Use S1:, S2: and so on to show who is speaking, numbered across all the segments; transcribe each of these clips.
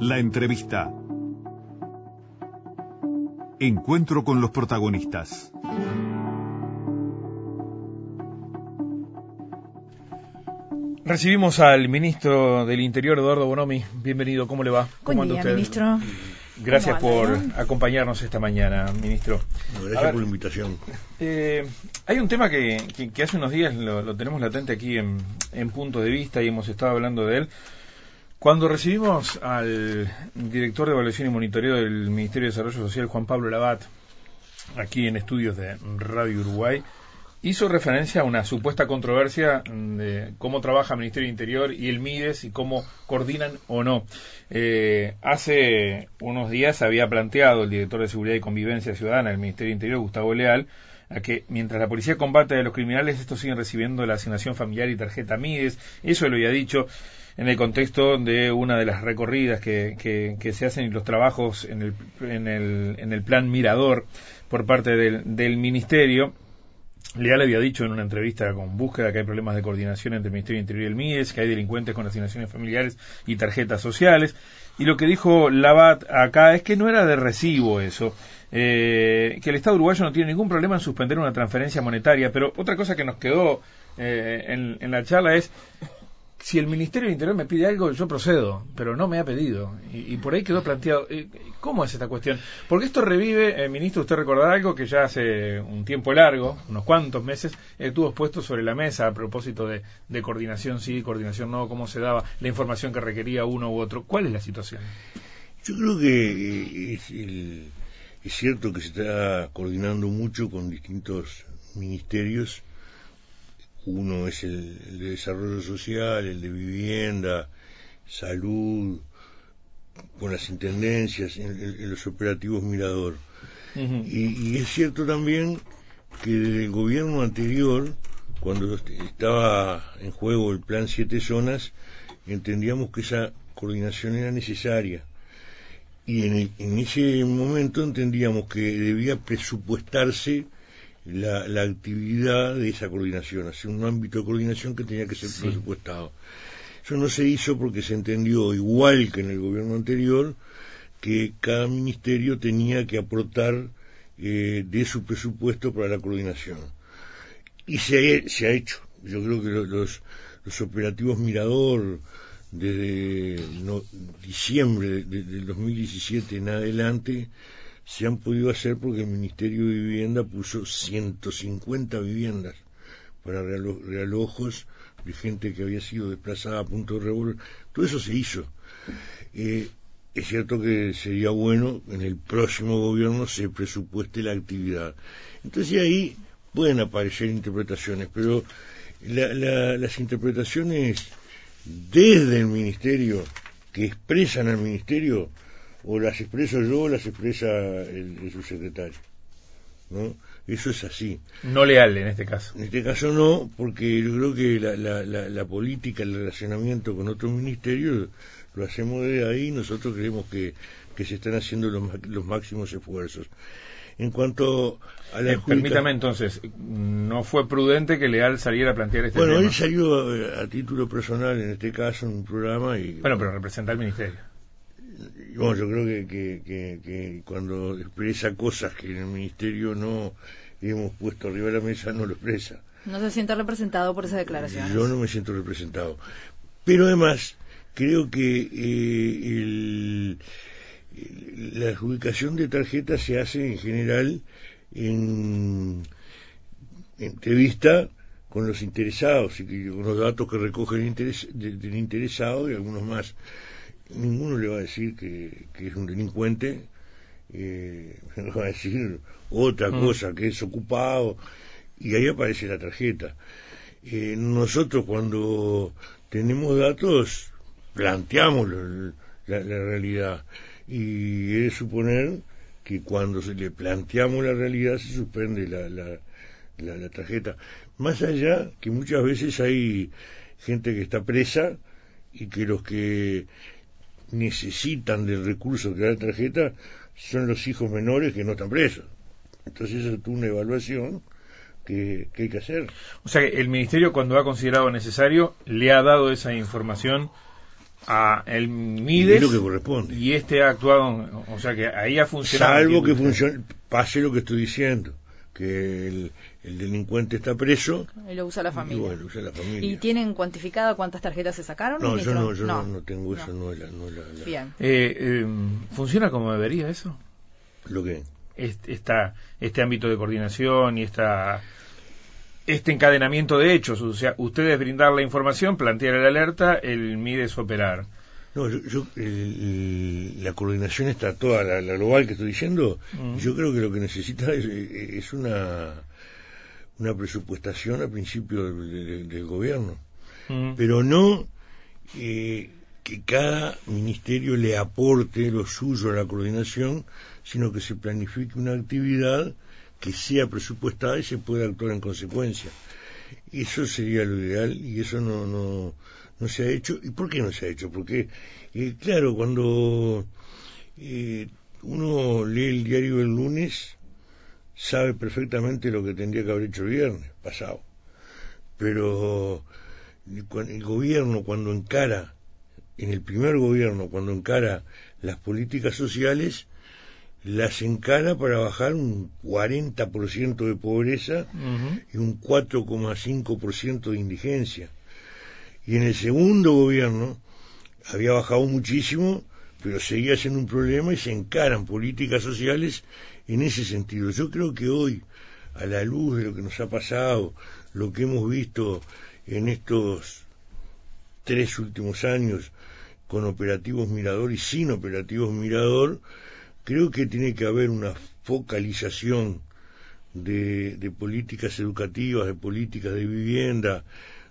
S1: La entrevista. Encuentro con los protagonistas.
S2: Recibimos al ministro del Interior, Eduardo Bonomi. Bienvenido, ¿cómo le va? ¿Cómo
S3: Buen día, ministro.
S2: Gracias
S3: ¿Cómo
S2: por acompañarnos esta mañana, ministro.
S4: Gracias
S2: ver,
S4: por la invitación.
S2: Eh, hay un tema que, que- que hace unos días lo, lo tenemos latente aquí en, en punto de vista y hemos estado hablando de él. Cuando recibimos al director de evaluación y monitoreo del Ministerio de Desarrollo Social, Juan Pablo Labat, aquí en estudios de Radio Uruguay, hizo referencia a una supuesta controversia de cómo trabaja el Ministerio del Interior y el MIDES y cómo coordinan o no. Eh, hace unos días había planteado el director de Seguridad y Convivencia Ciudadana del Ministerio del Interior, Gustavo Leal, a que mientras la policía combate a los criminales, estos siguen recibiendo la asignación familiar y tarjeta MIDES. Eso lo había dicho en el contexto de una de las recorridas que, que- se hacen y los trabajos en el, en el, en el plan Mirador por parte del, del Ministerio. Leal había dicho en una entrevista con Búsqueda que hay problemas de coordinación entre el Ministerio del Interior y el MIDES, que hay delincuentes con asignaciones familiares y tarjetas sociales. Y lo que dijo Labat acá es que no era de recibo eso, eh, que el Estado uruguayo no tiene ningún problema en suspender una transferencia monetaria, pero otra cosa que nos quedó eh, en, en la charla es si el Ministerio del Interior me pide algo, yo procedo, pero no me ha pedido. Y, por ahí quedó planteado, eh, ¿cómo es esta cuestión? Porque esto revive, eh, ministro, usted recordará algo que ya hace un tiempo largo, unos cuantos meses, estuvo expuesto sobre la mesa a propósito de, coordinación sí, coordinación no, cómo se daba la información que requería uno u otro. ¿Cuál es la situación?
S4: Yo creo que eh, es cierto que se está coordinando mucho con distintos ministerios. Uno es el, el de desarrollo social, el de vivienda, salud, con las intendencias, en, los operativos Mirador. Y, y es cierto también que desde el gobierno anterior, cuando est- estaba en juego el plan Siete Zonas, entendíamos que esa coordinación era necesaria. Y en, el- en ese momento entendíamos que debía presupuestarse la, la actividad de esa coordinación, hacer un ámbito de coordinación que tenía que ser
S2: Sí.
S4: presupuestado. Eso no se hizo porque se entendió, igual que en el gobierno anterior, que cada ministerio tenía que aportar eh, de su presupuesto para la coordinación. Y se ha, se ha hecho. Yo creo que lo- los, los operativos Mirador, desde no- diciembre de- de- del 2017 en adelante, se han podido hacer porque el Ministerio de Vivienda puso 150 viviendas para realo- realojos de gente que había sido desplazada a punto de revólver. Todo eso se hizo. Eh, es cierto que sería bueno en el próximo gobierno se presupueste la actividad. Entonces ahí pueden aparecer interpretaciones, pero la- la- las interpretaciones desde el ministerio que expresan al ministerio o las expreso yo o las expresa el, el subsecretario. ¿no? Eso es así.
S2: No leal en este caso.
S4: En este caso no, porque yo creo que la, la, la, la política, el relacionamiento con otros ministerios lo hacemos de ahí y nosotros creemos que, que se están haciendo los, los máximos esfuerzos. En cuanto a la
S2: Eh, permítame entonces, no fue prudente que Leal saliera a plantear este
S4: Bueno,
S2: tema.
S4: él salió a, a título personal en este caso en un programa y
S2: Bueno, pero representa al Ministerio.
S4: Bueno, yo creo que, que, que, que cuando expresa cosas que en el ministerio no hemos puesto arriba de la mesa, no lo expresa.
S3: No se siente representado por esa declaración.
S4: Yo no me siento representado. Pero además, creo que eh, el- el- la adjudicación de tarjetas se hace en general en entrevista con los interesados y con los datos que recoge el de- del interesado y algunos más. Ninguno le va a decir que, que es un delincuente, eh, le va a decir otra
S2: Mm.
S4: cosa, que es ocupado, y ahí aparece la tarjeta. Eh, nosotros cuando tenemos datos planteamos la, la realidad y he de suponer que cuando se le planteamos la realidad se suspende la, la, la, la tarjeta. Más allá que muchas veces hay gente que está presa y que los que necesitan del recurso que da la tarjeta son los hijos menores que no están presos. Entonces eso es una evaluación que, que hay que hacer.
S2: O sea que el Ministerio, cuando ha considerado necesario, le ha dado esa información a el Mides
S4: Es lo que corresponde.
S2: y este ha actuado, o sea que ahí ha funcionado.
S4: Salvo que funcione, pase lo que estoy diciendo, que el, el delincuente está preso
S3: Y lo usa la
S4: y
S3: familia.
S4: bueno, usa la familia.
S3: ¿Y tienen cuantificada cuántas tarjetas se sacaron?
S4: no, yo no, yo no, no tengo eso,
S3: no.
S4: no, es la- no la- la-
S3: Bien.
S2: Eh, eh, ¿Funciona como debería eso?
S4: lo que
S2: Este, esta, este ámbito de coordinación y esta, este encadenamiento de hechos. O sea, ustedes brindar la información, plantear el alerta, el MIDES operar.
S4: No, yo, yo, el- la coordinación está toda, la, la global que estoy diciendo,
S2: Mm.
S4: yo creo que lo que necesita es, es una, una presupuestación al principio del, del- del gobierno,
S2: Mm.
S4: pero no eh, que cada ministerio le aporte lo suyo a la coordinación, sino que se planifique una actividad que sea presupuestada y se pueda actuar en consecuencia. Eso sería lo ideal y eso no, no, no se ha hecho. ¿Y por qué no se ha hecho? Porque, eh, claro, cuando eh, uno lee el diario el lunes, sabe perfectamente lo que tendría que haber hecho el viernes pasado. Pero el, gobierno cuando encara, en el primer gobierno, cuando encara las políticas sociales, las encara para bajar un 40% de pobreza
S2: Ujú.
S4: y un 4,5% de indigencia. Y en el segundo gobierno había bajado muchísimo, pero seguía siendo un problema y se encaran políticas sociales en ese sentido. Yo creo que hoy, a la luz de lo que nos ha pasado, lo que hemos visto en estos tres últimos años con operativos Mirador y sin operativos Mirador, creo que tiene que haber una focalización de, de políticas educativas, de políticas de vivienda,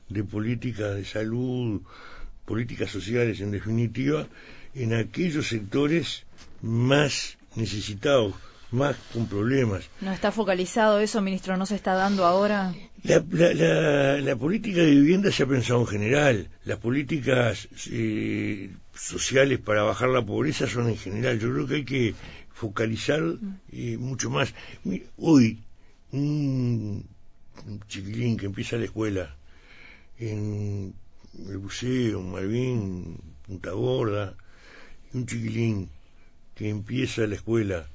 S4: de políticas de salud, políticas sociales en definitiva, en aquellos sectores más necesitados, más con problemas.
S3: ¿No está focalizado eso, ministro? ¿No se está dando ahora?
S4: La, la- la- la política de vivienda se ha pensado en general. Las políticas eh, sociales para bajar la pobreza son en general. Yo creo que hay que focalizar eh, mucho más. Hoy, un, un chiquilín que empieza la escuela en el buceo, en Malvin, Punta Gorda, un chiquilín que empieza la escuela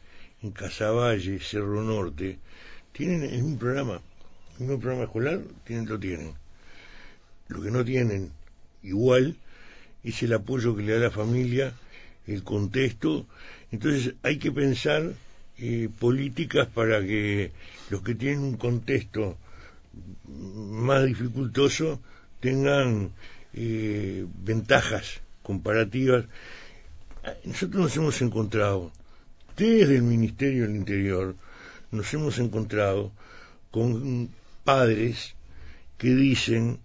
S4: en Casaballe, Cerro Norte, tienen el mismo programa el mismo programa escolar tienen, lo tienen. Lo que no tienen igual es el apoyo que le da la familia, el contexto. Entonces hay que pensar eh, políticas para que los que tienen un contexto más dificultoso tengan eh, ventajas comparativas. Nosotros nos hemos encontrado, desde el Ministerio del Interior, nos hemos encontrado con padres que dicen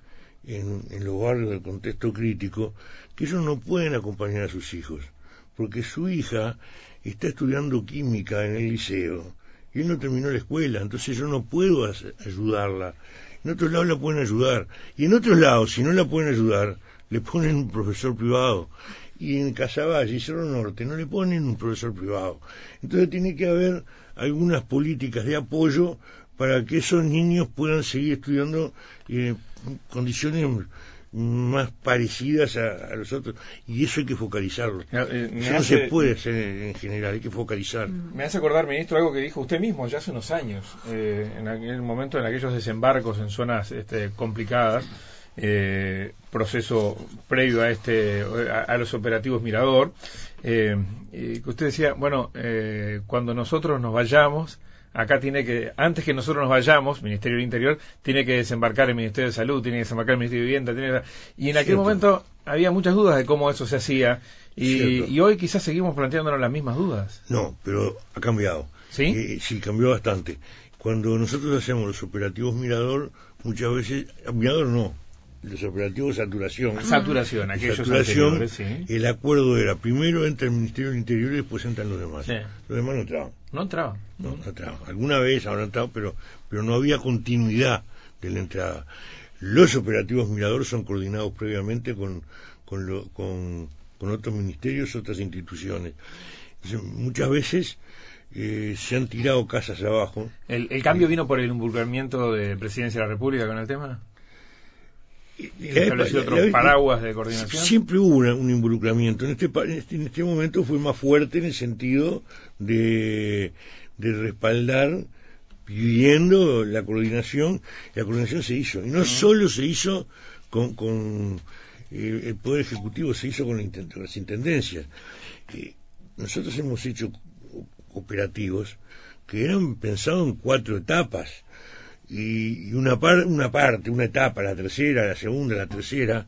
S4: en, en los barrios del contexto crítico que ellos no pueden acompañar a sus hijos porque su hija está estudiando química en el liceo y él no terminó la escuela, entonces yo no puedo ayudarla. En otros lados la pueden ayudar y en otros lados, si no la pueden ayudar, le ponen un profesor privado. Y en Casaballe y Cerro Norte no le ponen un profesor privado. Entonces tiene que haber algunas políticas de apoyo para que esos niños puedan seguir estudiando en condiciones más parecidas a, a los otros. Y eso hay que focalizarlo.
S2: Eh,
S4: Eso no
S2: hace-
S4: se puede hacer en general, hay que focalizar.
S2: Me hace acordar, ministro, algo que dijo usted mismo ya hace unos años, eh, en aquel momento, en aquellos desembarcos en zonas este, complicadas, eh, proceso previo a este, a, a los operativos Mirador, eh, y que usted decía, bueno, eh, cuando nosotros nos vayamos, acá tiene que, antes que nosotros nos vayamos, Ministerio del Interior, tiene que desembarcar el Ministerio de Salud, tiene que desembarcar el Ministerio de Vivienda, tiene que- y en aquel
S4: Cierto.
S2: momento había muchas dudas de cómo eso se hacía, y hoy quizás seguimos planteándonos las mismas dudas.
S4: No, pero ha cambiado.
S2: ¿Sí?
S4: Eh, sí, cambió bastante. Cuando nosotros hacemos los operativos Mirador, muchas veces, Mirador no, los operativos Saturación.
S2: Saturación,
S4: De
S2: aquellos
S4: saturación,
S2: sí.
S4: el acuerdo era primero entra el Ministerio del Interior y después entran los demás.
S2: Sí.
S4: Los demás no entraban.
S2: No entraba.
S4: No, no entraban. Alguna vez habrán entrado, pero, pero no había continuidad de la entrada. Los operativos Mirador son coordinados previamente con, con, lo- con, con otros ministerios, otras instituciones. Entonces, muchas veces eh, se han tirado casas abajo.
S2: ¿El, el cambio vino por el involucramiento de Presidencia de la República con el tema? Estableció otros paraguas de coordinación.
S4: Siempre hubo un involucramiento. En este, en este, en este momento fue más fuerte en el sentido de, de respaldar pidiendo la coordinación, la coordinación se hizo. Y no solo se hizo con, con eh, el Poder Ejecutivo, se hizo con, las intendencias. Eh, nosotros hemos hecho operativos que eran pensados en cuatro etapas. Y, una, par, una parte, una etapa, la tercera, la segunda, la tercera,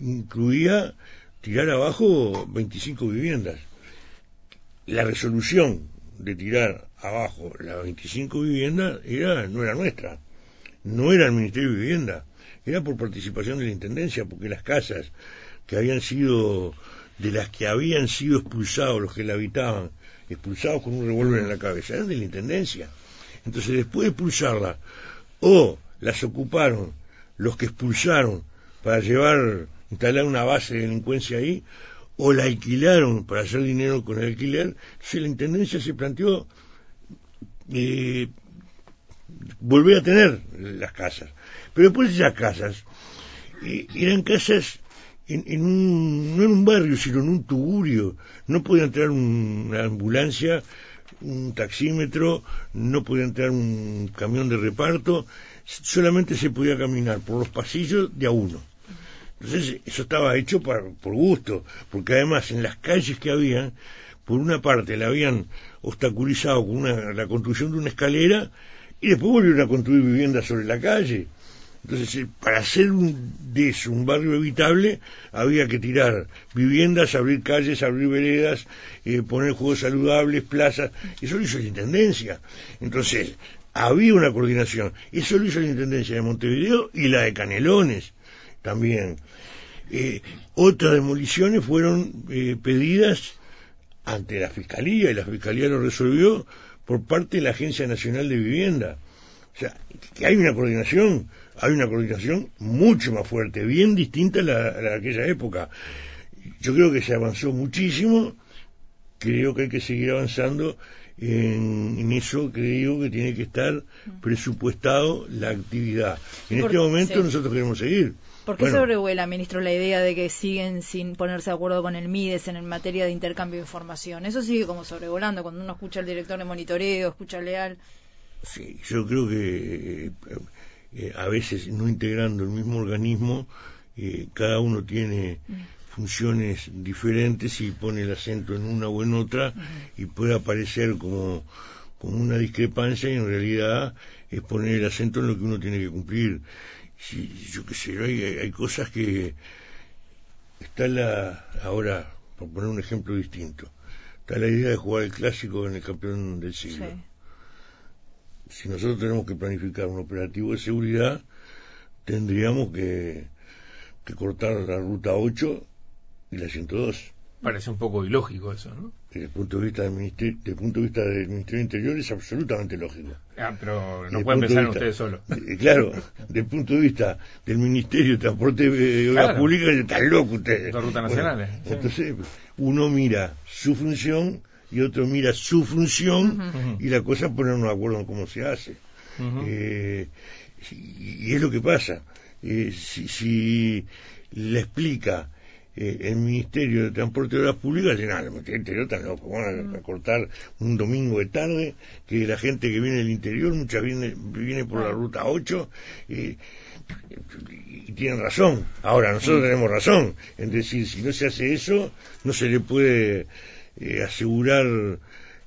S4: incluía tirar abajo 25 viviendas. La resolución de tirar abajo las 25 viviendas era, no era nuestra, no era el Ministerio de Vivienda, era por participación de la Intendencia, porque las casas que habían sido, de las que habían sido expulsados los que la habitaban, expulsados con un revólver en la cabeza, eran de la Intendencia. Entonces, después de expulsarla, o las ocuparon los que expulsaron para llevar, instalar una base de delincuencia ahí, o la alquilaron para hacer dinero con el alquiler, entonces la Intendencia se planteó eh, volver a tener las casas. Pero después esas casas eh, eran casas en, un, no en un barrio, sino en un tugurio. No podía entrar una ambulancia, un taxímetro, no podía entrar un camión de reparto, solamente se podía caminar por los pasillos de a uno. Entonces, eso estaba hecho por gusto, porque además en las calles que había, por una parte la habían obstaculizado con la construcción de una escalera y después volvieron a construir viviendas sobre la calle. Entonces, eh, para hacer un, de eso un barrio habitable, había que tirar viviendas, abrir calles, abrir veredas, eh, poner juegos saludables, plazas. Eso lo hizo la Intendencia. Entonces, había una coordinación. Eso lo hizo la Intendencia de Montevideo y la de Canelones también. Eh, otras demoliciones fueron pedidas ante la Fiscalía y la Fiscalía lo resolvió por parte de la Agencia Nacional de Vivienda. O sea, que hay una coordinación, hay una coordinación mucho más fuerte, bien distinta a la, de aquella época. Yo creo que se avanzó muchísimo, creo que hay que seguir avanzando en, eso, creo que tiene que estar presupuestado la actividad. En este momento nosotros queremos seguir.
S3: ¿Por qué sobrevuela, ministro, la idea de que siguen sin ponerse de acuerdo con el MIDES en materia de intercambio de información? Eso sigue como sobrevolando cuando uno escucha al director de monitoreo, escucha al Leal.
S4: Sí, yo creo que eh, a veces no integrando el mismo organismo, eh, cada uno tiene funciones diferentes y pone el acento en una o en otra y puede aparecer como, como una discrepancia y en realidad es poner el acento en lo que uno tiene que cumplir. Sí, yo qué sé, hay, hay cosas que está la, ahora, por poner un ejemplo distinto, está la idea de jugar el clásico en el campeón del siglo. Si nosotros tenemos que planificar un operativo de seguridad, tendríamos que, que cortar la ruta 8 y la 102.
S2: Parece un poco ilógico eso, ¿no?
S4: Desde el punto de vista del Ministerio, desde el punto de vista del Ministerio Interior es absolutamente lógico.
S2: Ah, pero no pueden pensar en ustedes solos.
S4: Claro, desde el punto de vista del Ministerio de Transporte y Obras Públicas, están locos ustedes.
S2: Las rutas nacionales.
S4: Entonces, uno mira su función y otro mira su función y la cosa ponernos de acuerdo en cómo se hace. eh, y, es lo que pasa. Eh, si, si le explica eh, el Ministerio de Transporte y Obras Públicas dice, el Ministerio Interior está loco, van a, cortar un domingo de tarde, que la gente que viene del interior, muchas viene, viene por la ruta 8, y, tienen razón. Ahora, nosotros tenemos razón en decir, si no se hace eso, no se le puede eh, asegurar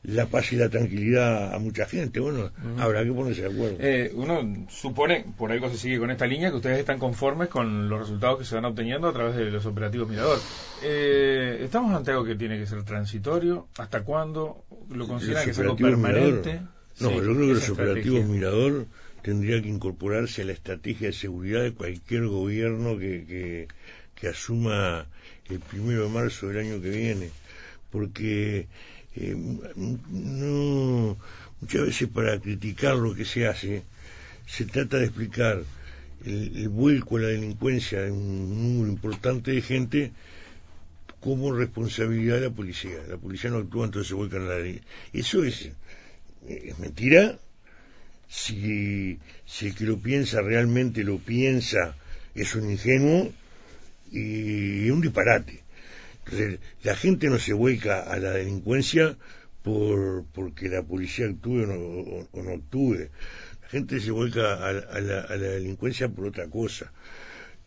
S4: la paz y la tranquilidad a mucha gente. Bueno, habrá que ponerse de acuerdo.
S2: Eh, uno supone, por algo se sigue con esta línea, que ustedes están conformes con los resultados que se van obteniendo a través de los operativos Mirador. Eh, ¿Estamos ante algo que tiene que ser transitorio? ¿Hasta cuándo? ¿Lo consideran que es algo permanente?
S4: No, yo creo que los operativos Mirador tendría que incorporarse a la estrategia de seguridad de cualquier gobierno que, que, que asuma el primero de marzo del año que viene. Porque eh, no, muchas veces para criticar lo que se hace, se trata de explicar el, vuelco a la delincuencia de un número importante de gente como responsabilidad de la policía. La policía no actúa, entonces se vuelcan a la ley. Eso es, es mentira. Si, si el que lo piensa realmente lo piensa es un ingenuo y un disparate. La gente no se vuelca a la delincuencia por porque la policía actúe o no, actúe. La gente se vuelca a, la, delincuencia por otra cosa.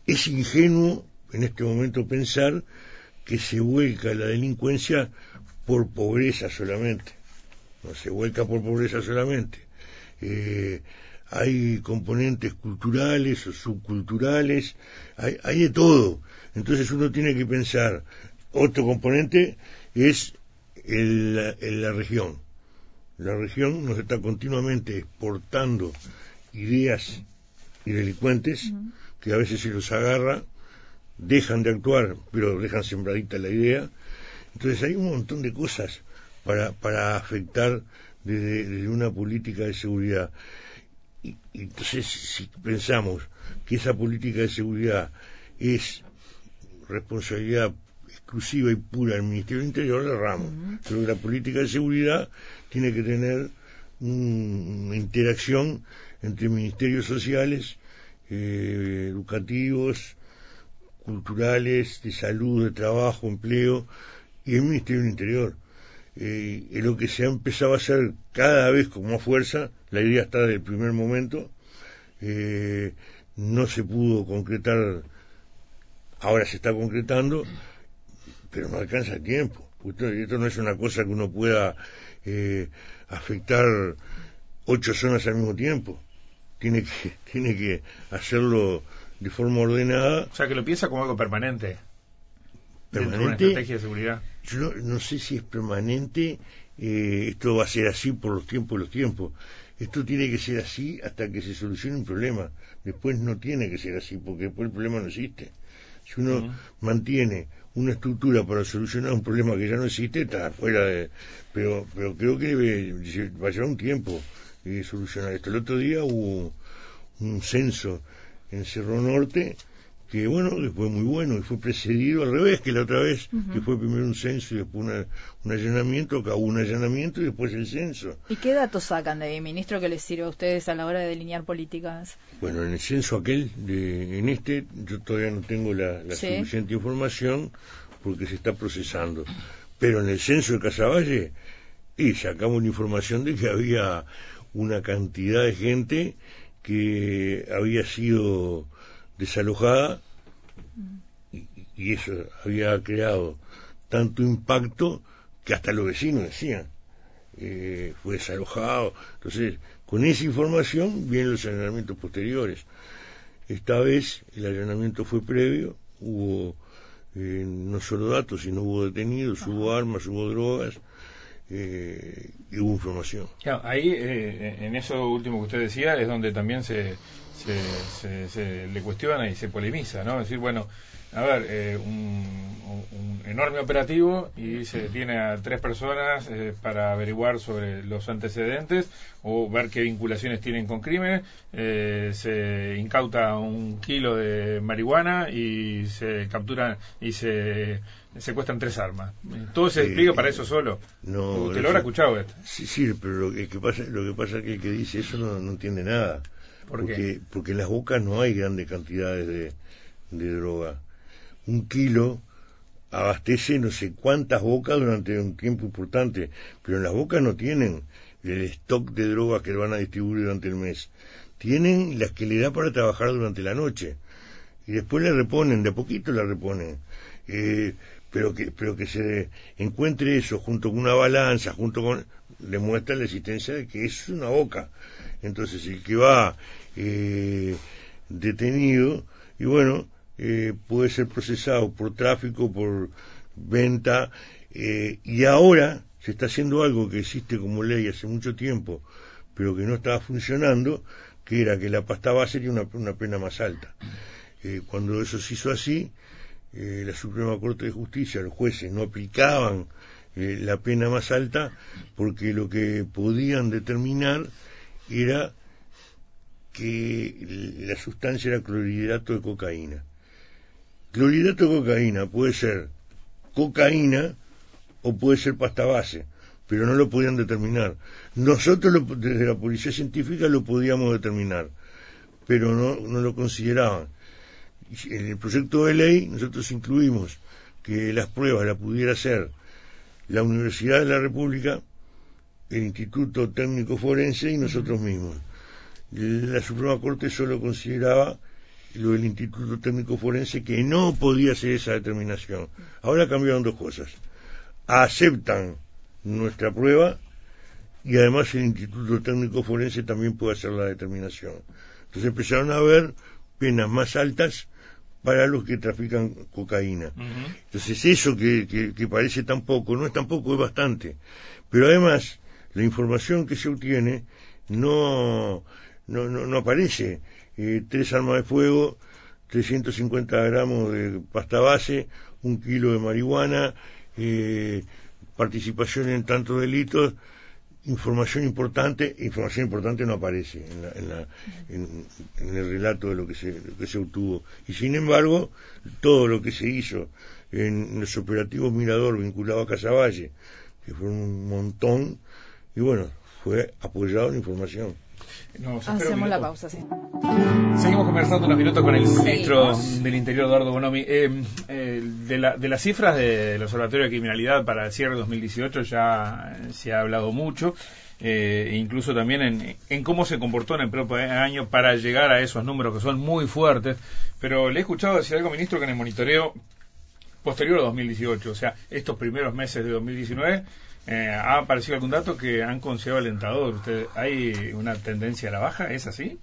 S4: Es ingenuo en este momento pensar que se vuelca a la delincuencia por pobreza solamente. No se vuelca por pobreza solamente. Eh, hay componentes culturales o subculturales, hay, hay de todo. Entonces uno tiene que pensar, otro componente es el, la región. La región nos está continuamente exportando ideas y delincuentes que a veces se los agarra, dejan de actuar, pero dejan sembradita la idea. Entonces hay un montón de cosas para, para afectar desde una política de seguridad. Y, entonces, si pensamos que esa política de seguridad es responsabilidad exclusiva y pura del Ministerio del Interior, le erramos. Pero la política de seguridad tiene que tener una interacción entre ministerios sociales, eh, educativos, culturales, de salud, de trabajo, empleo y el Ministerio del Interior. Eh, es lo que se ha empezado a hacer cada vez con más fuerza, la idea está desde el primer momento, eh, no se pudo concretar, ahora se está concretando, pero no alcanza el tiempo. Esto, no es una cosa que uno pueda eh, afectar ocho zonas al mismo tiempo. Tiene que, tiene que hacerlo de forma ordenada.
S2: O sea, que lo piensa como algo permanente.
S4: Permanente.
S2: estrategia de seguridad
S4: yo no, sé si es permanente, eh, esto va a ser así por los tiempos y los tiempos. Esto tiene que ser así hasta que se solucione un problema. Después no tiene que ser así, porque después el problema no existe. Si uno mantiene una estructura para solucionar un problema que ya no existe, está fuera de... Pero, pero creo que debe, va a llevar un tiempo eh, solucionar esto. El otro día hubo un censo en Cerro Norte que bueno, que fue muy bueno y fue precedido al revés que la otra vez, que fue primero un censo y después un allanamiento, hubo un allanamiento y después el censo.
S3: ¿Y qué datos sacan de ahí, ministro, que les sirve a ustedes a la hora de delinear políticas?
S4: Bueno, en el censo aquel, de, en este, yo todavía no tengo la, suficiente información porque se está procesando. Pero en el censo de Casaballe, y sacamos la información de que había una cantidad de gente que había sido desalojada y, eso había creado tanto impacto que hasta los vecinos decían, eh, fue desalojado. Entonces, con esa información vienen los allanamientos posteriores. Esta vez el allanamiento fue previo, hubo eh, no solo datos, sino hubo detenidos, hubo armas, hubo drogas eh, y hubo información.
S2: ahí, en eso último que usted decía, es donde también se, se, se, le cuestiona y se polemiza, ¿no? Es decir, bueno, a ver, eh, un, enorme operativo y se detiene a tres personas eh, para averiguar sobre los antecedentes o ver qué vinculaciones tienen con crímenes, eh, se incauta un kilo de marihuana y se capturan y se secuestran tres armas. Todo se explica para eso solo.
S4: No,
S2: ¿Usted lo habrá escuchado esto?
S4: Sí, sí, pero lo que, pasa, lo que pasa es que el que dice eso no, no entiende nada porque, porque en las bocas no hay grandes cantidades de, de droga. Un kilo abastece no sé cuántas bocas durante un tiempo importante, pero en las bocas no tienen el stock de drogas que van a distribuir durante el mes. Tienen las que le da para trabajar durante la noche. Y después le reponen, de a poquito le reponen. Eh, pero que pero que se encuentre eso junto con una balanza, junto con le muestra la existencia de que es una boca. Entonces el que va eh, detenido y bueno, eh, puede ser procesado por tráfico, por venta eh, y ahora se está haciendo algo que existe como ley hace mucho tiempo, pero que no estaba funcionando, que era que la pasta base tenía una, una pena más alta. cuando eso se hizo así, la Suprema Corte de Justicia, los jueces no aplicaban la pena más alta porque lo que podían determinar era que la sustancia era clorhidrato de cocaína. Clorhidrato de cocaína puede ser cocaína o puede ser pasta base, pero no lo podían determinar. Nosotros desde la policía científica lo podíamos determinar, pero no, no lo consideraban. en el proyecto de ley nosotros incluimos que las pruebas las pudiera hacer la Universidad de la República, el Instituto Técnico Forense y nosotros mismos. La Suprema Corte solo consideraba lo del Instituto Técnico Forense que no podía hacer esa determinación. Ahora cambiaron dos cosas. Aceptan nuestra prueba y además el Instituto Técnico Forense también puede hacer la determinación. Entonces empezaron a haber penas más altas para los que trafican cocaína. Entonces eso que, que, parece tan poco, no es tan poco, es bastante. Pero además, la información que se obtiene no, no, no, aparece. Eh, tres armas de fuego, 350 gramos de pasta base, un kilo de marihuana, eh, participación en tantos delitos, información importante, información importante no aparece en, el relato de lo que, se, obtuvo. Y sin embargo, todo lo que se hizo en los operativos Mirador vinculado a Casaballe, que fue un montón, y bueno, fue apoyado en información.
S3: Hacemos la pausa, sí.
S2: Seguimos conversando unos minutos con el ministro del Interior, Eduardo Bonomi. Eh, eh, de, la, de, las cifras del Observatorio de Criminalidad para el cierre de 2018 ya se ha hablado mucho. Eh, incluso también en, en, cómo se comportó en el propio año para llegar a esos números que son muy fuertes. Pero le he escuchado decir algo, ministro, que en el monitoreo posterior a 2018, o sea, estos primeros meses de 2019, eh, ¿Ha aparecido algún dato que han considerado alentador? ¿Usted, ¿Hay una tendencia a la baja? ¿Es así?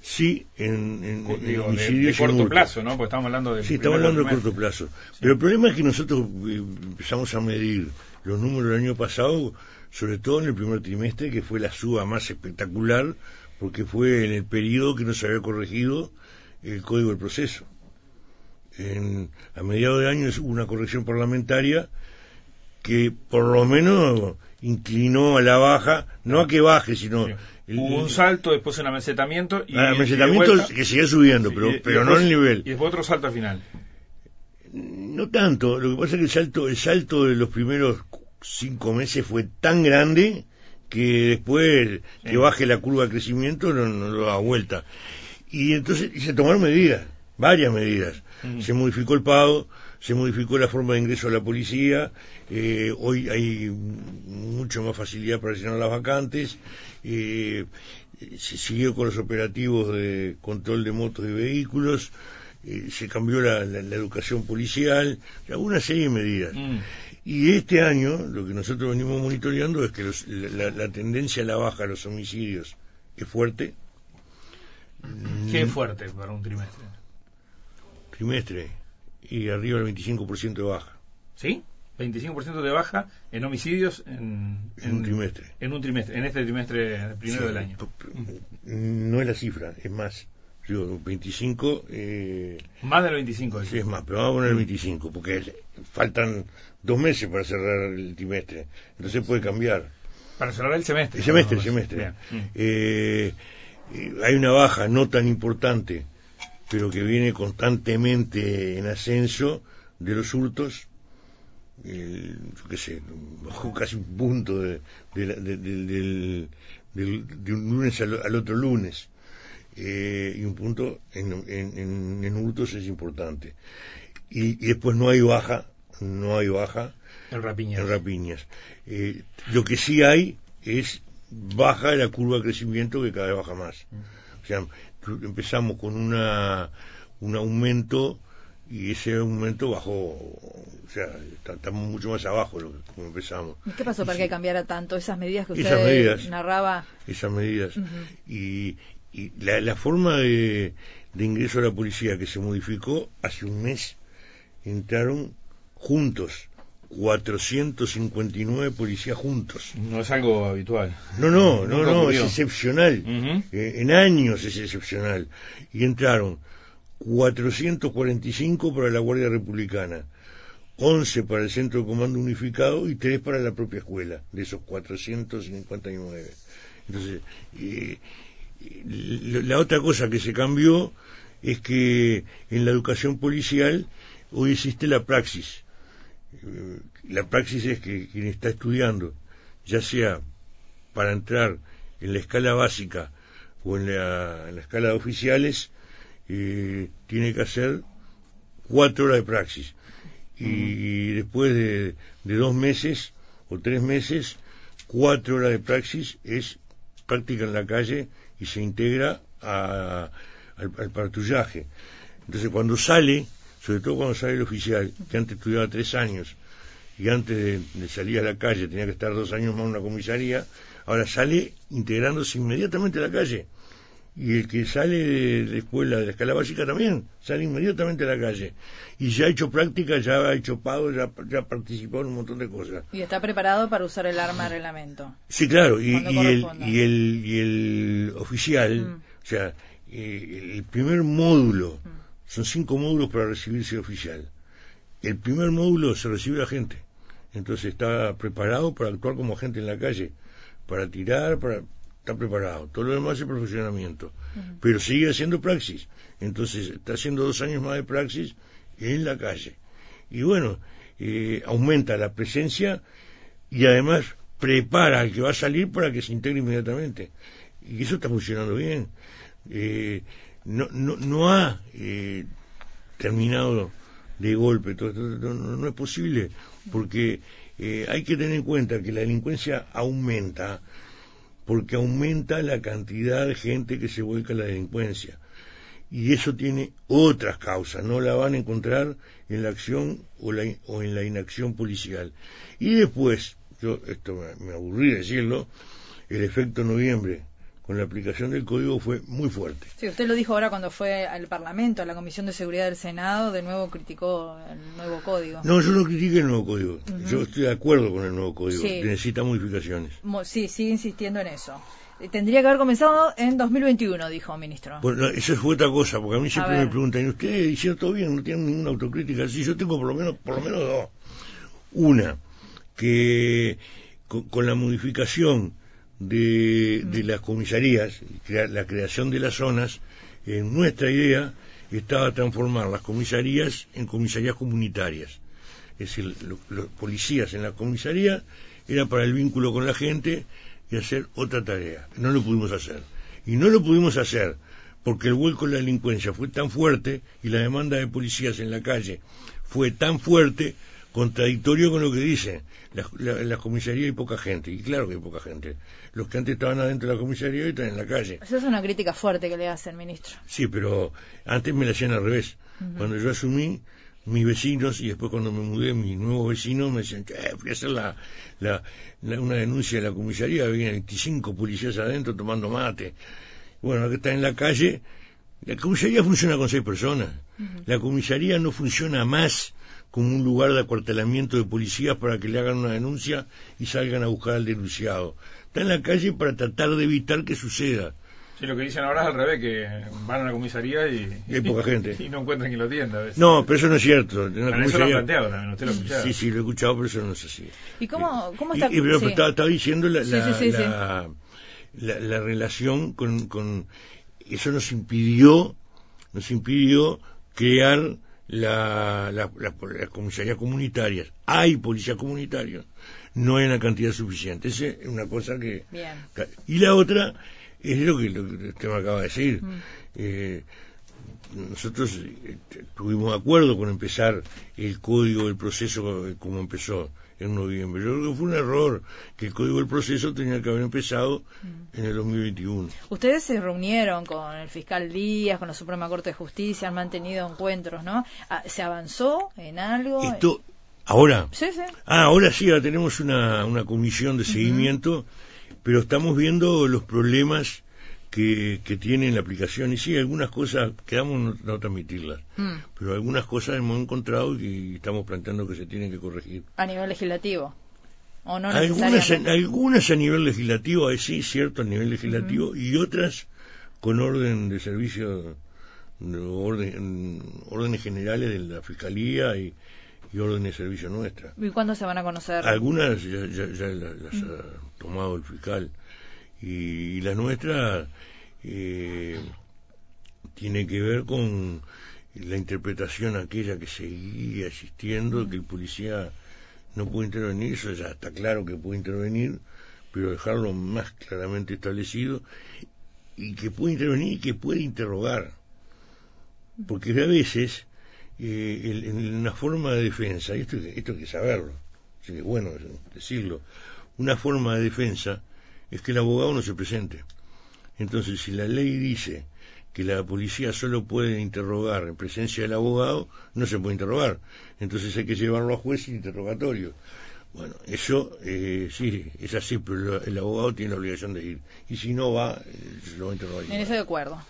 S4: Sí, en, en,
S2: de, corto plazo, ¿no? Porque estamos hablando de.
S4: Sí, estamos hablando de corto plazo. Pero el problema es que nosotros eh, empezamos a medir los números del año pasado, sobre todo en el primer trimestre, que fue la suba más espectacular, porque fue en el periodo que no se había corregido el código del proceso. En, a mediados de año hubo una corrección parlamentaria que por lo menos inclinó a la baja, no a que baje, sino...
S2: Hubo un salto, después un amesetamiento y...
S4: Ah, amesetamiento que sigue subiendo, pero, pero no el nivel.
S2: Y después otro salto al final.
S4: No tanto, lo que pasa es que el salto, el salto de los primeros cinco meses fue tan grande que después que baje la curva de crecimiento no, no lo da vuelta. Y entonces y se tomaron medidas, varias medidas. Se modificó el pago, se modificó la forma de ingreso a la policía, eh, hoy hay mucho más facilidad para llenar las vacantes, eh, se siguió con los operativos de control de motos y vehículos, eh, se cambió la, educación policial, una serie de medidas. Mm. Y este año lo que nosotros venimos monitoreando es que la, la, tendencia a la baja de los homicidios es fuerte.
S2: ¿Qué es fuerte para un trimestre?
S4: Trimestre y arriba del 25% de baja.
S2: ¿Sí? 25% de baja en homicidios en,
S4: un trimestre.
S2: En un trimestre, en este trimestre primero del año.
S4: No es la cifra, es más. Digo, 25. Eh,
S2: más del 25.
S4: Sí, es más, pero vamos a poner el 25, porque faltan dos meses para cerrar el trimestre. Entonces puede cambiar.
S2: Para cerrar el semestre.
S4: El semestre, el semestre. Eh, eh, hay una baja no tan importante pero que viene constantemente en ascenso de los hurtos, yo qué sé, bajó casi un punto de, de, un lunes al, otro lunes, eh, y un punto en, en, hurtos es importante. Y, después no hay baja, no hay baja
S2: en rapiñas.
S4: En rapiñas. Eh, lo que sí hay es baja la curva de crecimiento que cada vez baja más. O sea, empezamos con una, un aumento y ese aumento bajó, o sea, estamos mucho más abajo de lo que empezamos.
S3: ¿Qué pasó para que cambiara tanto esas medidas que usted narraba?
S4: Esas medidas. Y, y la, la, forma de, de ingreso a la policía que se modificó hace un mes, entraron juntos 459 policías juntos.
S2: No es algo habitual.
S4: No, no, no, no, es excepcional. Eh, en años es excepcional. Y entraron 445 para la Guardia Republicana, 11 para el Centro de Comando Unificado y 3 para la propia escuela, de esos 459. Entonces, eh, la otra cosa que se cambió es que en la educación policial hoy existe la praxis la praxis es que quien está estudiando, ya sea para entrar en la escala básica o en la, escala de oficiales, eh, tiene que hacer cuatro horas de praxis. Y, después de, dos meses o tres meses, cuatro horas de praxis es práctica en la calle y se integra al, al patrullaje. Entonces cuando sale, sobre todo cuando sale el oficial, que antes estudiaba tres años, y antes de, salir a la calle tenía que estar dos años más en una comisaría, ahora sale integrándose inmediatamente a la calle. Y el que sale de la escuela de la escala básica también sale inmediatamente a la calle. Y ya ha hecho práctica, ya ha hecho pago, ya, ya participado en un montón de cosas.
S3: Y está preparado para usar el arma de reglamento.
S4: Sí, claro. Y, el, y, el, y el oficial, mm. o sea, eh, el primer módulo, mm. Son cinco módulos para recibirse oficial. El primer módulo se recibe la gente entonces está preparado para actuar como agente en la calle, para tirar, para está preparado. Todo lo demás es profesionamiento, pero sigue haciendo praxis. Entonces está haciendo dos años más de praxis en la calle. Y bueno, eh, aumenta la presencia y además prepara al que va a salir para que se integre inmediatamente. Y eso está funcionando bien. Eh, no, no, no ha eh, terminado de golpe, todo, no, es posible, porque eh, hay que tener en cuenta que la delincuencia aumenta, porque aumenta la cantidad de gente que se vuelca a la delincuencia. Y eso tiene otras causas, no la van a encontrar en la acción o, la, o en la inacción policial. Y después, yo esto me, me aburrí decirlo, el efecto noviembre, con la aplicación del código fue muy fuerte.
S3: Sí, usted lo dijo ahora cuando fue al Parlamento, a la Comisión de Seguridad del Senado, de nuevo criticó el nuevo código.
S4: No, yo no critiqué el nuevo código. Yo estoy de acuerdo con el nuevo código, que necesita modificaciones.
S3: sí, sigue insistiendo en eso. Eh, tendría que haber comenzado en 2021, dijo ministro.
S4: Bueno, eso fue otra cosa, porque a mí siempre me preguntan, ¿y usted hicieron todo bien? ¿No tienen ninguna autocrítica? Sí, yo tengo por lo menos, por lo menos dos. Una, que con la modificación de, de las comisarías, la creación de las zonas, en nuestra idea estaba transformar las comisarías en comisarías comunitarias. Es decir, los policías en la comisaría era para el vínculo con la gente y hacer otra tarea. No lo pudimos hacer. Y no lo pudimos hacer porque el vuelco de la delincuencia fue tan fuerte y la demanda de policías en la calle fue tan fuerte contradictorio con lo que dice. En la, comisaría hay poca gente, y claro que hay poca gente. Los que antes estaban adentro de la comisaría hoy están en la calle.
S3: Esa es una crítica fuerte que le hacen, ministro.
S4: Sí, pero antes me la hacían al revés. Cuando yo asumí, mis vecinos, y después cuando me mudé, mis nuevos vecinos me decían, eh, fui a hacer la, la, una denuncia en la comisaría, había 25 policías adentro tomando mate. Bueno, acá está en la calle, la comisaría funciona con seis personas. La comisaría no funciona más como un lugar de acuartelamiento de policías para que le hagan una denuncia y salgan a buscar al denunciado. Está en la calle para tratar de evitar que suceda.
S2: Sí, lo que dicen ahora es al revés, que van a la comisaría y,
S4: hay poca gente.
S2: y no encuentran quien lo atienda.
S4: No, pero eso no es cierto.
S2: eso lo han planteado también, usted lo ha escuchado.
S4: Sí, sí, lo he escuchado, pero eso no es así.
S3: ¿Y cómo, cómo está?
S4: Y, pero estaba, diciendo la, la, la, la, relación con, con... Eso nos impidió, nos impidió crear la, la, las comisarías comunitarias, hay policías comunitarios, no hay una cantidad suficiente. Esa es una cosa que... Y la otra es lo que, usted me acaba de decir. Mm. Eh, nosotros eh, tuvimos acuerdo con empezar el código del proceso como empezó en noviembre. Yo creo que fue un error que el código del proceso tenía que haber empezado en el 2021.
S3: Ustedes se reunieron con el fiscal Díaz, con la Suprema Corte de Justicia, han mantenido encuentros, ¿no? Ah, ¿Se avanzó en algo?
S4: Esto, ¿Ahora?
S3: Sí, sí.
S4: Ah, ahora sí, ahora tenemos una, una comisión de seguimiento, pero estamos viendo los problemas que, que tiene la aplicación. Y sí, algunas cosas quedamos no, transmitirlas, mm. pero algunas cosas hemos encontrado y estamos planteando que se tienen que corregir.
S3: ¿A nivel legislativo? ¿O no
S4: algunas, algunas a nivel legislativo, sí, cierto, a nivel legislativo, y otras con orden de servicio, orden, órdenes generales de la Fiscalía y, órdenes de servicio nuestra.
S3: ¿Y cuándo se van a conocer?
S4: Algunas ya, las, ha tomado el fiscal y, la nuestra eh, tiene que ver con la interpretación aquella que seguía existiendo, que el policía no puede intervenir, eso ya está claro que puede intervenir, pero dejarlo más claramente establecido y que puede intervenir y que puede interrogar. porque a veces eh, en una forma de defensa, y esto, esto hay que saberlo, bueno decirlo, una forma de defensa es que el abogado no se presente. Entonces, si la ley dice que la policía solo puede interrogar en presencia del abogado, no se puede interrogar. Entonces hay que llevarlo a juez sin interrogatorio. Bueno, eso eh, sí, es así, pero el abogado tiene la obligación de ir. Y si no va, eh, se lo va a interrogar.
S3: En eso de acuerdo.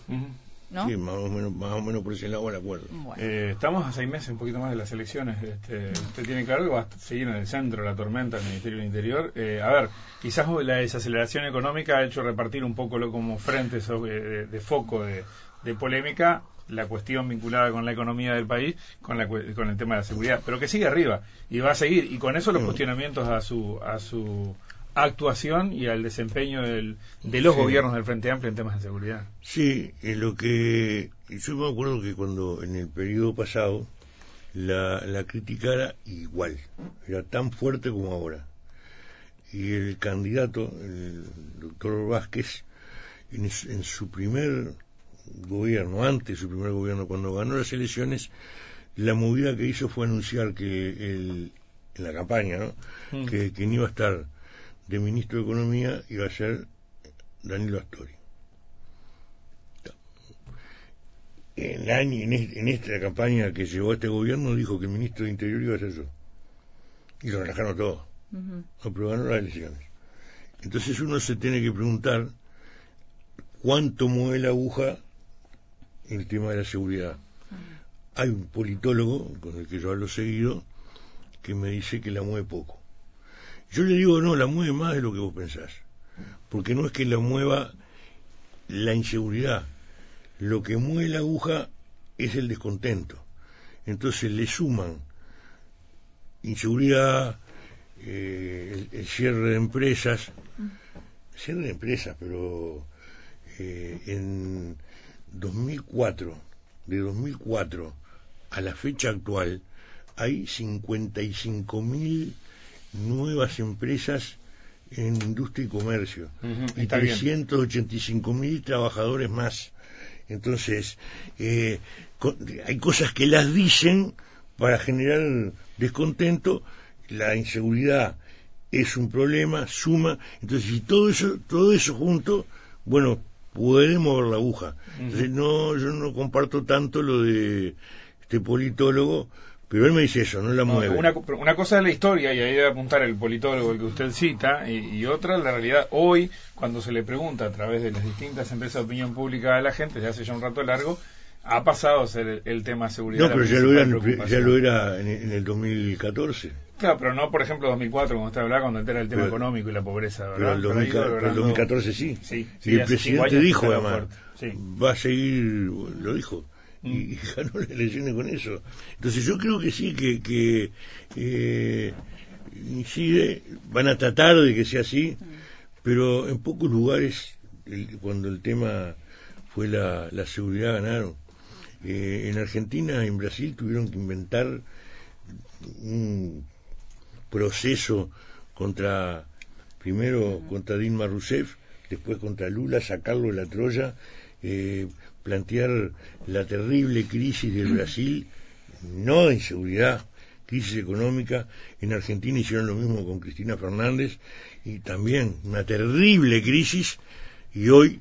S3: ¿No?
S4: Sí, más o, menos, más o menos por ese lado el acuerdo.
S2: Eh, estamos a seis meses, un poquito más de las elecciones. Este, usted tiene claro que va a seguir en el centro la tormenta el Ministerio del Interior. Eh, a ver, quizás la desaceleración económica ha hecho repartir un poco lo como frente de, de foco de, de polémica la cuestión vinculada con la economía del país, con, la, con el tema de la seguridad, pero que sigue arriba y va a seguir. Y con eso los mm. cuestionamientos a su, a su actuación y al desempeño del, de los gobiernos del Frente Amplio en temas de seguridad.
S4: Sí, en lo que yo me acuerdo que cuando en el periodo pasado la, la crítica era igual, era tan fuerte como ahora. Y el candidato, el doctor Vázquez, en, en su primer gobierno, antes de su primer gobierno, cuando ganó las elecciones, la movida que hizo fue anunciar que el, en la campaña, ¿no? Mm. Que, que iba a estar de ministro de Economía iba a ser Danilo Astori. En, año, en, esta campaña que llevó a este gobierno dijo que el ministro de Interior iba a ser yo. Y lo relajaron todo. Uh ganó las elecciones. Entonces uno se tiene que preguntar cuánto mueve la aguja el tema de la seguridad. Hay un politólogo con el que yo hablo seguido que me dice que la mueve poco. Yo le digo, no, la mueve más de lo que vos pensás. Porque no es que la mueva la inseguridad. Lo que mueve la aguja es el descontento. Entonces le suman inseguridad, eh, el, cierre de empresas, cierre de empresas, pero eh, en 2004, de 2004 a la fecha actual, hay 55.000 nuevas empresas en industria y comercio. Y 385.000 trabajadores más. Entonces, eh, hay cosas que las dicen para generar descontento, la inseguridad es un problema, suma, entonces si todo eso, todo eso junto, bueno, puede mover la aguja. Entonces, no, yo no comparto tanto lo de este politólogo, pero él me dice eso, no la mueve.
S2: Una, cosa es la historia, y ahí debe apuntar el politólogo el que usted cita, y, otra la realidad. Hoy, cuando se le pregunta a través de las distintas empresas de opinión pública a la gente, ya hace ya un rato largo, ha pasado a ser el, tema de seguridad.
S4: No, pero ya lo, era, ya lo era en, el 2014.
S2: Claro, pero no, por ejemplo, 2004, cuando usted hablaba, cuando era el tema económico y la pobreza,
S4: ¿verdad? Pero el, 2014 sí. sí, y el presidente dijo, además, va a seguir, lo dijo, y, mm. ganó las elecciones con eso. Entonces yo creo que sí, que, que eh, incide, van a tratar de que sea así, pero en pocos lugares, cuando el tema fue la, la seguridad, ganaron. Eh, en Argentina, en Brasil, tuvieron que inventar un proceso contra, primero contra Dilma Rousseff, después contra Lula, sacarlo de la Troya, eh, plantear la terrible crisis del Brasil, no de inseguridad, crisis económica. En Argentina hicieron lo mismo con Cristina Fernández y también una terrible crisis. Y hoy,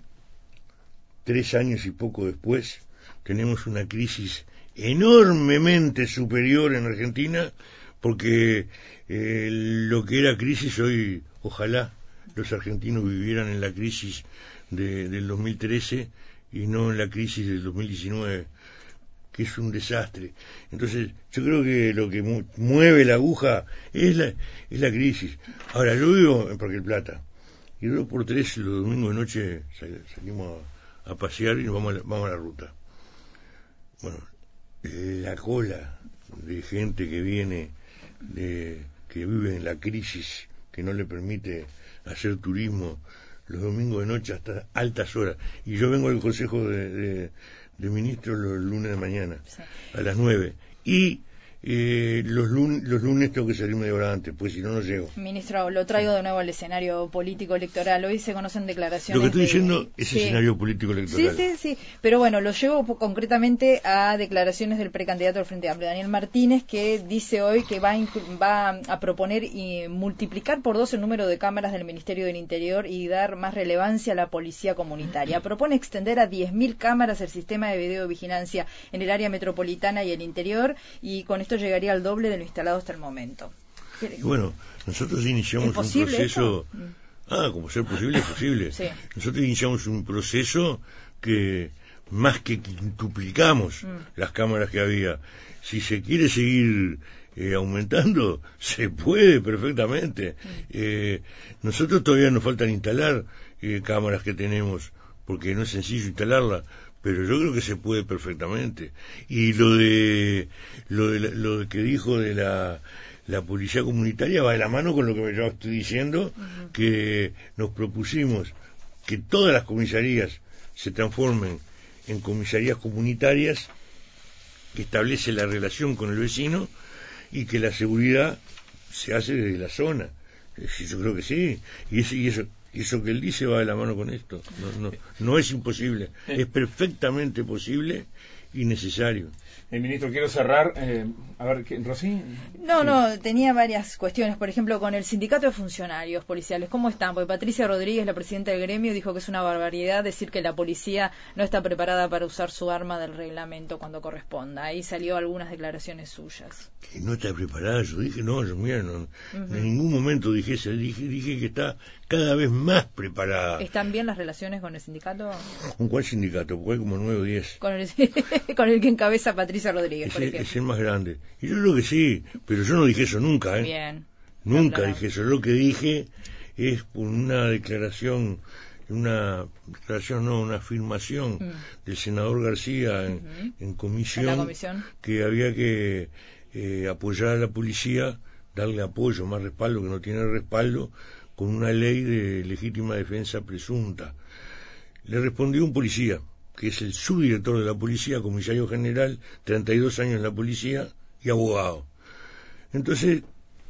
S4: tres años y poco después, tenemos una crisis enormemente superior en Argentina porque eh, lo que era crisis hoy, ojalá los argentinos vivieran en la crisis de, del 2013 y no en la crisis del 2019, que es un desastre. Entonces, yo creo que lo que mueve la aguja es la, es la crisis. Ahora, yo vivo en Parque Plata, y dos por tres los domingos de noche salimos a, pasear y nos vamos a, vamos a la ruta. Bueno, la cola de gente que viene de, que vive en la crisis que no le permite hacer turismo los domingos de noche hasta altas horas. Y yo vengo al Consejo de, de, Ministros los lunes de mañana, a las nueve. Y eh, los, lunes, los lunes tengo que salir media hora antes, pues si no, no llego.
S3: Ministro, lo traigo de nuevo al escenario político electoral. Hoy se conocen declaraciones.
S4: Lo que estoy
S3: de-
S4: diciendo es
S3: Sí.
S4: escenario político
S3: Sí,
S4: electoral.
S3: sí, sí. Pero bueno, lo llevo concretamente a declaraciones del precandidato del Frente Amplio, Daniel Martínez, que dice hoy que va a, va a proponer y multiplicar por dos el número de cámaras del Ministerio del Interior y dar más relevancia a la policía comunitaria. Propone extender a 10.000 cámaras el sistema de videovigilancia en el área metropolitana y el interior y con esto llegaría al doble de lo instalado hasta el momento.
S4: Y bueno, nosotros iniciamos
S3: ¿Es posible
S4: un proceso...
S3: eso? Mm.
S4: Ah, como ser posible, es posible.
S3: Sí.
S4: Nosotros iniciamos un proceso que más que quintuplicamos
S3: Mm.
S4: las cámaras que había. Si se quiere seguir eh, aumentando, se puede perfectamente.
S3: Mm.
S4: Eh, nosotros todavía nos faltan instalar eh, cámaras que tenemos, porque no es sencillo instalarlas, pero yo creo que se puede perfectamente. Y lo de lo de, lo de que dijo de la la policía comunitaria va de la mano con lo que yo estoy diciendo, que nos propusimos que todas las comisarías se transformen en comisarías comunitarias que establece la relación con el vecino y que la seguridad se hace desde la zona. Sí, Yo creo que sí. Y eso, y eso, y eso que él dice va de la mano con esto. No, no, no es imposible. Es perfectamente posible y necesario.
S2: Eh, ministro, quiero cerrar. eh, a ver, ¿qué- ¿Rosy?
S3: No,
S2: Sí.
S3: no, tenía varias cuestiones. Por ejemplo, con el sindicato de funcionarios policiales, ¿cómo están? Porque Patricia Rodríguez, la presidenta del gremio, dijo que es una barbaridad decir que la policía no está preparada para usar su arma del reglamento cuando corresponda. Ahí salió algunas declaraciones suyas.
S4: que no está preparada. Yo dije, no, yo mira, no, en ningún momento dije eso. Dije, dije que está cada vez más preparada.
S3: ¿Están bien las relaciones con el sindicato?
S4: ¿Con cuál sindicato? Porque hay como nueve o diez.
S3: Con el, con el que encabeza Patricia Rodríguez, por
S4: Ese
S3: ejemplo.
S4: es el más grande. Y yo creo que sí, pero yo no dije eso nunca, ¿eh?
S3: Bien.
S4: Nunca
S3: Claro.
S4: dije eso. Lo que dije es por una declaración, una declaración, no, una afirmación
S3: Mm.
S4: del senador García en, en comisión,
S3: En comisión.
S4: que había que eh, apoyar a la policía, darle apoyo, más respaldo, que no tiene respaldo, con una ley de legítima defensa presunta. Le respondió un policía, que es el subdirector de la policía, comisario general, 32 años en la policía y abogado. Entonces,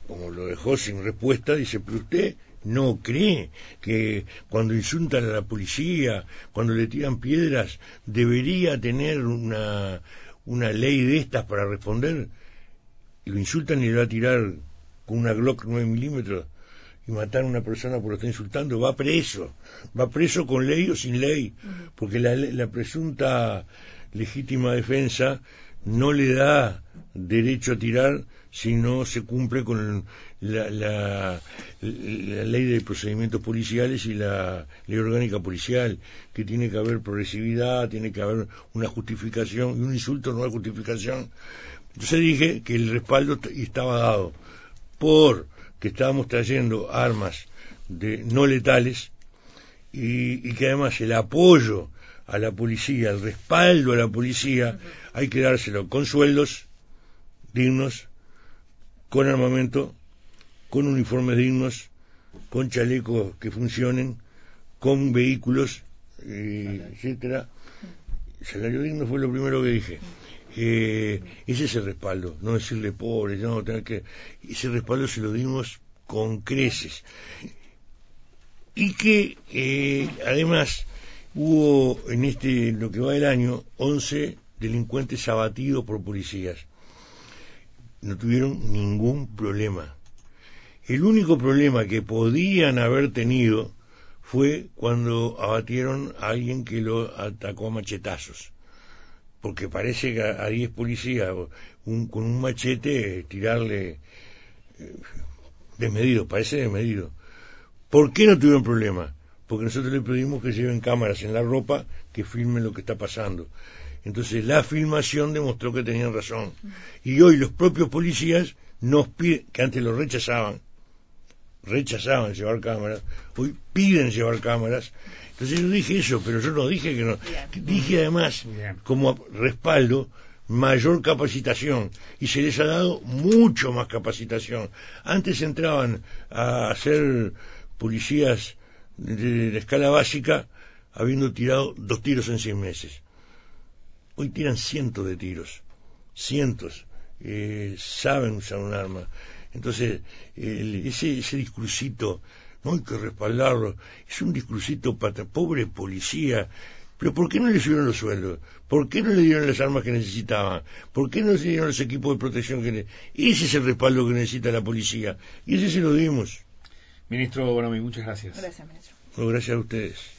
S4: como lo dejó sin respuesta, dice, pero usted no cree que cuando insultan a la policía, cuando le tiran piedras, debería tener una, una ley de estas para responder. Y lo insultan y le va a tirar con una Glock 9 milímetros y matar a una persona por lo está insultando, va preso. Va preso con ley o sin ley, porque la, la presunta legítima defensa no le da derecho a tirar si no se cumple con la, la- la ley de procedimientos policiales y la ley orgánica policial, que tiene que haber progresividad, tiene que haber una justificación, y un insulto no hay justificación. Entonces dije que el respaldo estaba dado por que estábamos trayendo armas de no letales y, y que además el apoyo a la policía, el respaldo a la policía, hay que dárselo con sueldos dignos, con armamento, con uniformes dignos, con chalecos que funcionen, con vehículos, eh, etcétera. Salario digno fue lo primero que dije. Eh, ese es el respaldo, no decirle pobre, no tener que. Ese respaldo se lo dimos con creces. Y que eh, además hubo en este lo que va del año 11 delincuentes abatidos por policías. No tuvieron ningún problema. El único problema que podían haber tenido fue cuando abatieron a alguien que lo atacó a machetazos. Porque parece que a a 10 policías un- con un machete tirarle eh, desmedido, parece desmedido. ¿Por qué no tuvieron problema? Porque nosotros le pedimos que lleven cámaras en la ropa que filmen lo que está pasando. Entonces la filmación demostró que tenían razón. Y hoy los propios policías nos piden, que antes lo rechazaban, rechazaban llevar cámaras, hoy piden llevar cámaras. Entonces yo dije eso, pero yo no dije que no. Dije además,
S2: Bien.
S4: como respaldo, mayor capacitación. Y se les ha dado mucho más capacitación. Antes entraban a ser policías de, de escala básica habiendo tirado dos tiros en seis meses. Hoy tiran cientos de tiros, cientos. eh, saben usar un arma. Entonces, ese, ese discursito, no hay que respaldarlo, es un discursito para pobre policía. Pero ¿por qué no le subieron los sueldos? ¿Por qué no le dieron las armas que necesitaban? ¿Por qué no le dieron los equipos de protección que necesitaban? Ese es el respaldo que necesita la policía. Y ese se lo dimos.
S2: Ministro Bonomi, muchas gracias.
S3: Gracias, ministro.
S4: gracias a ustedes.